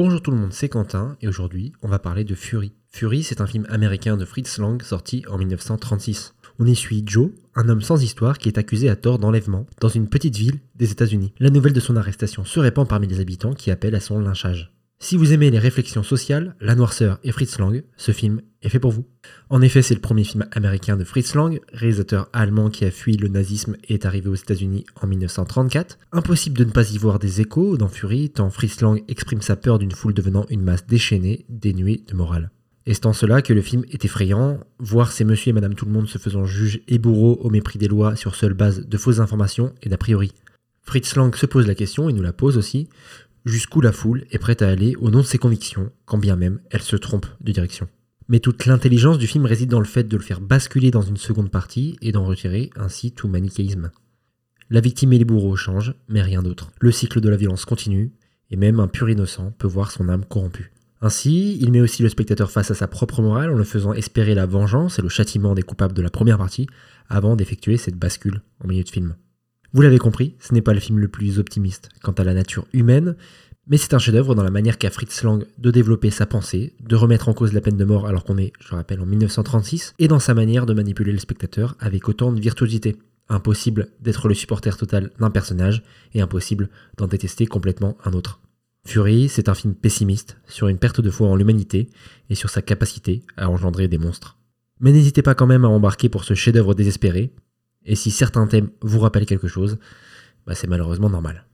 Bonjour tout le monde, c'est Quentin et aujourd'hui on va parler de Fury. Fury c'est un film américain de Fritz Lang sorti en 1936. On y suit Joe, un homme sans histoire qui est accusé à tort d'enlèvement dans une petite ville des États-Unis. La nouvelle de son arrestation se répand parmi les habitants qui appellent à son lynchage. Si vous aimez les réflexions sociales, la noirceur et Fritz Lang, ce film est fait pour vous. En effet, c'est le premier film américain de Fritz Lang, réalisateur allemand qui a fui le nazisme et est arrivé aux États-Unis en 1934. Impossible de ne pas y voir des échos dans Fury, tant Fritz Lang exprime sa peur d'une foule devenant une masse déchaînée, dénuée de morale. Et c'est en cela que le film est effrayant, voir ces monsieur et madame tout le monde se faisant juge et bourreau au mépris des lois sur seule base de fausses informations et d'a priori. Fritz Lang se pose la question et nous la pose aussi jusqu'où la foule est prête à aller au nom de ses convictions, quand bien même elle se trompe de direction. Mais toute l'intelligence du film réside dans le fait de le faire basculer dans une seconde partie et d'en retirer ainsi tout manichéisme. La victime et les bourreaux changent, mais rien d'autre. Le cycle de la violence continue, et même un pur innocent peut voir son âme corrompue. Ainsi, il met aussi le spectateur face à sa propre morale en le faisant espérer la vengeance et le châtiment des coupables de la première partie avant d'effectuer cette bascule en milieu de film. Vous l'avez compris, ce n'est pas le film le plus optimiste quant à la nature humaine, mais c'est un chef-d'œuvre dans la manière qu'a Fritz Lang de développer sa pensée, de remettre en cause la peine de mort alors qu'on est, je rappelle, en 1936, et dans sa manière de manipuler le spectateur avec autant de virtuosité. Impossible d'être le supporter total d'un personnage et impossible d'en détester complètement un autre. Fury, c'est un film pessimiste sur une perte de foi en l'humanité et sur sa capacité à engendrer des monstres. Mais n'hésitez pas quand même à embarquer pour ce chef-d'œuvre désespéré, et si certains thèmes vous rappellent quelque chose, bah c'est malheureusement normal.